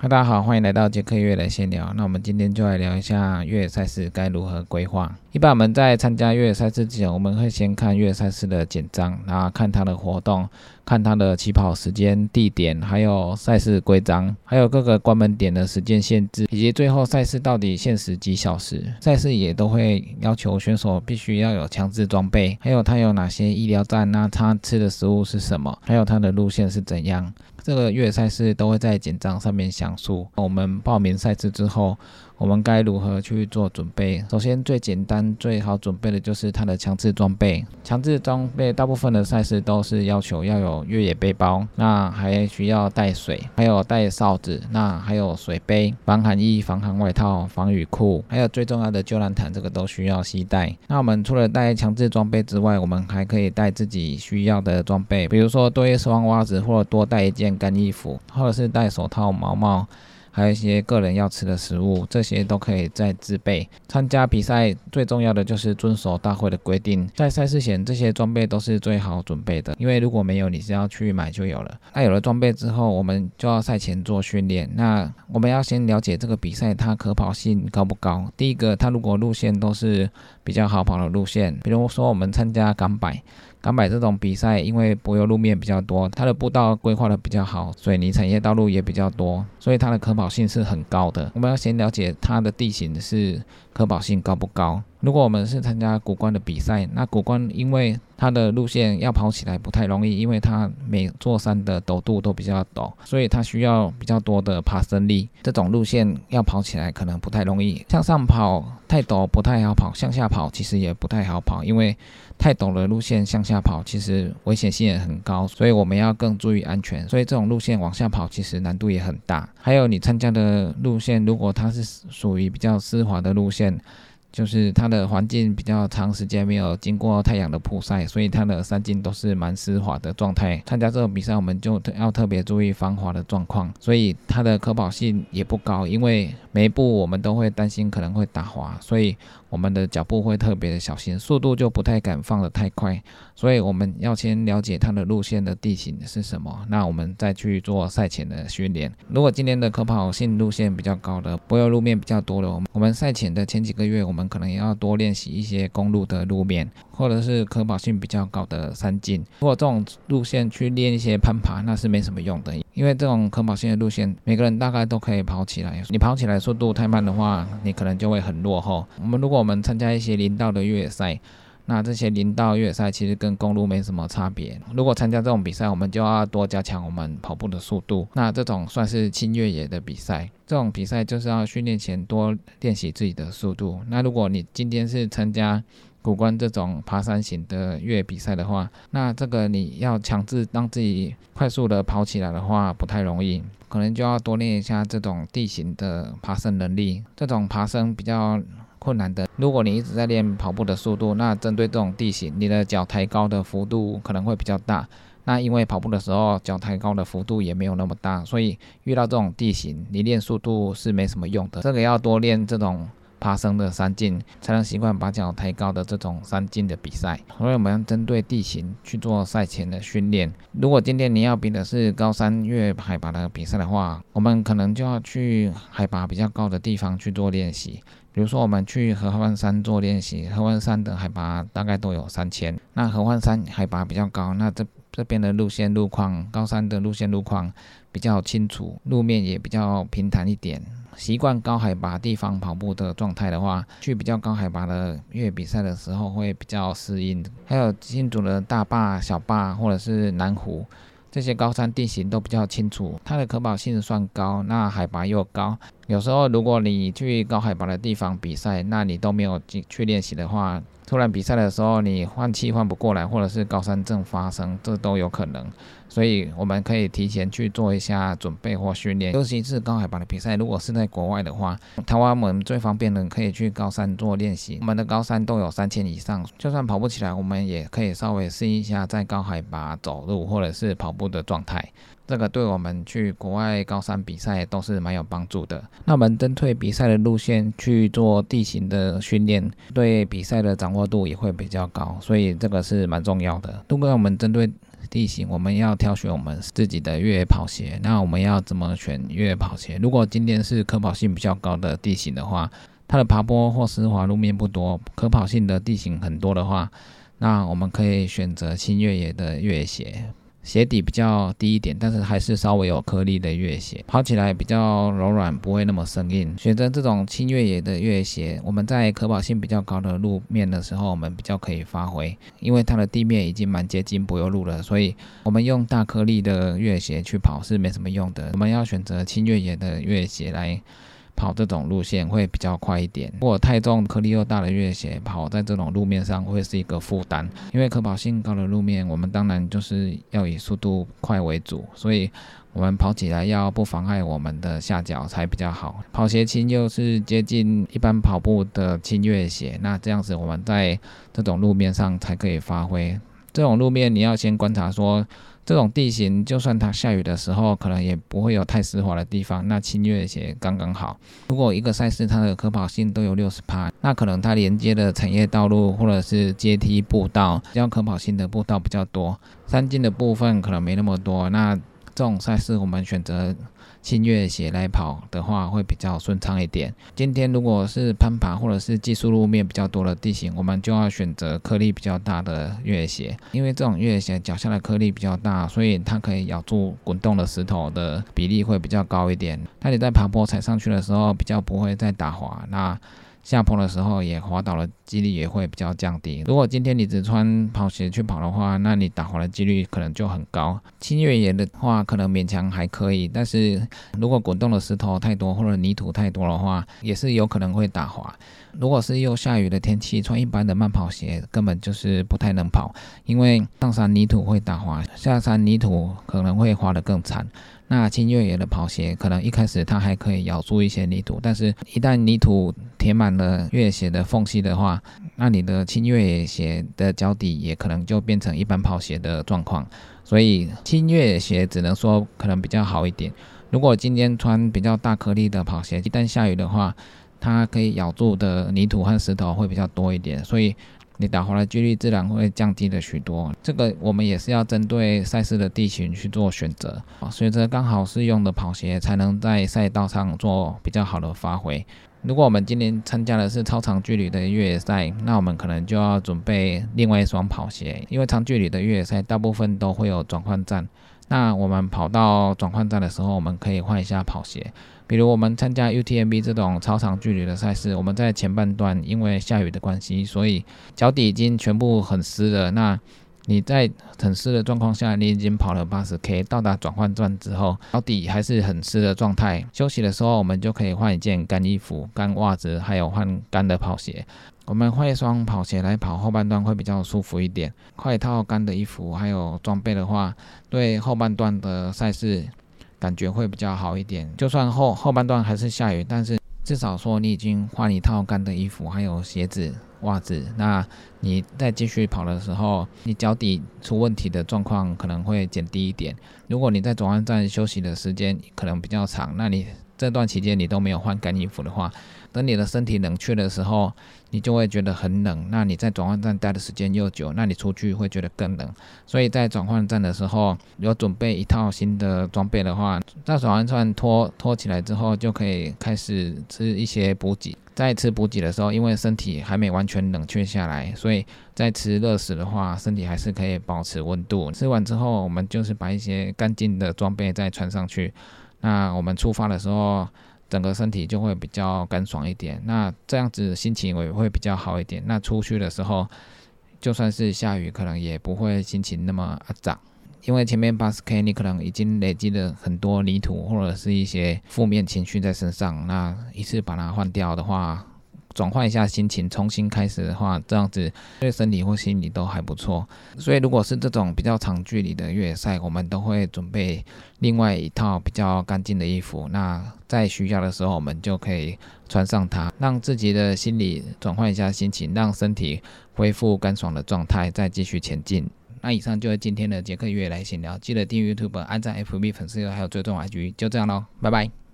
嗨大家好，欢迎来到杰克越野闲聊。那我们今天就来聊一下越野赛事该如何规划。一般我们在参加越野赛事之前，我们会先看越野赛事的简章，然后看它的活动，看它的起跑时间、地点，还有赛事规章，还有各个关门点的时间限制，以及最后赛事到底限时几小时。赛事也都会要求选手必须要有强制装备，还有它有哪些医疗站，那它吃的食物是什么，还有它的路线是怎样。这个月赛事都会在简章上面详述。我们报名赛事之后。我们该如何去做准备？首先，最简单、最好准备的就是它的强制装备。强制装备大部分的赛事都是要求要有越野背包，那还需要带水，还有带哨子，那还有水杯、防寒衣、防寒外套、防雨裤，还有最重要的救难毯，这个都需要携带。那我们除了带强制装备之外，我们还可以带自己需要的装备，比如说多一双袜子，或者多带一件干衣服，或者是戴手套、毛毛。还有一些个人要吃的食物，这些都可以再自备。参加比赛最重要的就是遵守大会的规定，在赛事前这些装备都是最好准备的，因为如果没有，你是要去买就有了。那有了装备之后，我们就要赛前做训练。那我们要先了解这个比赛它可跑性高不高。第一个，它如果路线都是比较好跑的路线，比如说我们参加港百。港百这种比赛，因为柏油路面比较多，它的步道规划的比较好，水泥产业道路也比较多，所以它的可跑性是很高的。我们要先了解它的地形是可跑性高不高。如果我们是参加古关的比赛，那古关因为它的路线要跑起来不太容易，因为它每座山的陡度都比较陡，所以它需要比较多的爬升力。这种路线要跑起来可能不太容易，向上跑太陡不太好跑，向下跑其实也不太好跑，因为太陡的路线向下跑其实危险性也很高，所以我们要更注意安全。所以这种路线往下跑其实难度也很大。还有你参加的路线，如果它是属于比较湿滑的路线。就是它的环境比较长时间没有经过太阳的曝晒，所以它的山径都是蛮湿滑的状态。参加这个比赛，我们就要特别注意防滑的状况，所以它的可跑性也不高，因为每一步我们都会担心可能会打滑，所以。我们的脚步会特别的小心，速度就不太敢放得太快，所以我们要先了解它的路线的地形是什么，那我们再去做赛前的训练。如果今年的可跑性路线比较高的，柏油路面比较多的，我们赛前的前几个月，我们我们可能也要多练习一些公路的路面，或者是可跑性比较高的山径。如果这种路线去练一些攀爬，那是没什么用的，因为这种可跑性的路线，每个人大概都可以跑起来。你跑起来速度太慢的话，你可能就会很落后。我们如果我们参加一些林道的越野赛，那这些林道越野赛其实跟公路没什么差别。如果参加这种比赛，我们就要多加强我们跑步的速度。那这种算是轻越野的比赛，这种比赛就是要训练前多练习自己的速度。那如果你今天是参加古关这种爬山型的越野比赛的话，那这个你要强制让自己快速的跑起来的话，不太容易，可能就要多练一下这种地形的爬升能力。这种爬升比较。困难的。如果你一直在练跑步的速度，那针对这种地形，你的脚抬高的幅度可能会比较大。那因为跑步的时候脚抬高的幅度也没有那么大，所以遇到这种地形，你练速度是没什么用的。这个要多练这种。爬升的山径才能习惯把脚抬高的这种山径的比赛，所以我们要针对地形去做赛前的训练。如果今天你要比的是高山越海拔的比赛的话，我们可能就要去海拔比较高的地方去做练习。比如说，我们去合欢山做练习，合欢山的海拔大概都有三千，那合欢山海拔比较高，那这这边的路线路况，高山的路线路况比较清楚，路面也比较平坦一点。习惯高海拔地方跑步的状态的话，去比较高海拔的越野比赛的时候会比较适应。还有新竹的大坝、小坝或者是南湖这些高山地形都比较清楚，它的可保性算高，那海拔又高。有时候如果你去高海拔的地方比赛，那你都没有进去练习的话。突然比赛的时候，你换气换不过来，或者是高山症发生，这都有可能。所以我们可以提前去做一下准备或训练，尤其是高海拔的比赛。如果是在国外的话，台湾我们最方便的可以去高山做练习。我们的高山都有三千以上，就算跑不起来，我们也可以稍微适应一下在高海拔走路或者是跑步的状态。这个对我们去国外高山比赛都是蛮有帮助的。那我们针对比赛的路线去做地形的训练，对比赛的掌握度也会比较高，所以这个是蛮重要的。如果我们针对地形，我们要挑选我们自己的越野跑鞋。那我们要怎么选越野跑鞋？如果今天是可跑性比较高的地形的话，它的爬坡或湿滑路面不多，可跑性的地形很多的话，那我们可以选择轻越野的越野鞋。鞋底比较低一点，但是还是稍微有颗粒的越野鞋，跑起来比较柔软，不会那么生硬。选择这种轻越野的越野鞋，我们在可跑性比较高的路面的时候，我们比较可以发挥，因为它的地面已经蛮接近柏油路了，所以我们用大颗粒的越野鞋去跑是没什么用的。我们要选择轻越野的越野鞋来。跑这种路线会比较快一点。如果太重、颗粒又大的越野鞋跑在这种路面上会是一个负担，因为可跑性高的路面，我们当然就是要以速度快为主，所以我们跑起来要不妨碍我们的下脚才比较好。跑鞋轻又是接近一般跑步的轻越野鞋，那这样子我们在这种路面上才可以发挥。这种路面你要先观察说。这种地形，就算它下雨的时候，可能也不会有太湿滑的地方。那轻越野鞋刚刚好。如果一个赛事它的可跑性都有六十趴，那可能它连接的产业道路或者是阶梯步道，较可跑性的步道比较多，山径的部分可能没那么多。那这种赛事，我们选择。轻越野鞋来跑的话会比较顺畅一点。今天如果是攀爬或者是技术路面比较多的地形，我们就要选择颗粒比较大的越野鞋，因为这种越野鞋脚下的颗粒比较大，所以它可以咬住滚动的石头的比例会比较高一点。那你在爬坡踩上去的时候，比较不会再打滑。那下坡的时候也滑倒的几率也会比较降低。如果今天你只穿跑鞋去跑的话，那你打滑的几率可能就很高。轻越野的话，可能勉强还可以，但是如果滚动的石头太多或者泥土太多的话，也是有可能会打滑。如果是又下雨的天气，穿一般的慢跑鞋根本就是不太能跑，因为上山泥土会打滑，下山泥土可能会滑得更惨。那轻越野的跑鞋，可能一开始它还可以咬住一些泥土，但是一旦泥土填满了越野鞋的缝隙的话，那你的轻越野鞋的脚底也可能就变成一般跑鞋的状况。所以轻越野鞋只能说可能比较好一点。如果今天穿比较大颗粒的跑鞋，一旦下雨的话，它可以咬住的泥土和石头会比较多一点，所以。你打滑的几率自然会降低了许多。这个我们也是要针对赛事的地形去做选择啊，选择刚好适用的跑鞋，才能在赛道上做比较好的发挥。如果我们今年参加的是超长距离的越野赛，那我们可能就要准备另外一双跑鞋，因为长距离的越野赛大部分都会有转换站。那我们跑到转换站的时候，我们可以换一下跑鞋。比如我们参加 UTMB 这种超长距离的赛事，我们在前半段因为下雨的关系，所以脚底已经全部很湿了。那你在很湿的状况下，你已经跑了八十 K，到达转换站之后，脚底还是很湿的状态。休息的时候，我们就可以换一件干衣服、干袜子，还有换干的跑鞋。我们换一双跑鞋来跑后半段会比较舒服一点。换一套干的衣服还有装备的话，对后半段的赛事。感觉会比较好一点，就算后后半段还是下雨，但是至少说你已经换一套干的衣服，还有鞋子、袜子，那你再继续跑的时候，你脚底出问题的状况可能会减低一点。如果你在转弯站休息的时间可能比较长，那你。这段期间你都没有换干衣服的话，等你的身体冷却的时候，你就会觉得很冷。那你在转换站待的时间又久，那你出去会觉得更冷。所以在转换站的时候，有准备一套新的装备的话，在转换站脱脱起来之后，就可以开始吃一些补给。在吃补给的时候，因为身体还没完全冷却下来，所以在吃热食的话，身体还是可以保持温度。吃完之后，我们就是把一些干净的装备再穿上去。那我们出发的时候，整个身体就会比较干爽一点，那这样子心情也会比较好一点。那出去的时候，就算是下雨，可能也不会心情那么涨，因为前面八十 K 你可能已经累积了很多泥土或者是一些负面情绪在身上，那一次把它换掉的话。转换一下心情，重新开始的话，这样子对身体或心理都还不错。所以，如果是这种比较长距离的越野赛，我们都会准备另外一套比较干净的衣服。那在需要的时候，我们就可以穿上它，让自己的心理转换一下心情，让身体恢复干爽的状态，再继续前进。那以上就是今天的杰克越野来闲聊，记得订阅 YouTube、按赞 FB 粉丝还有追踪 IG，就这样喽，拜拜。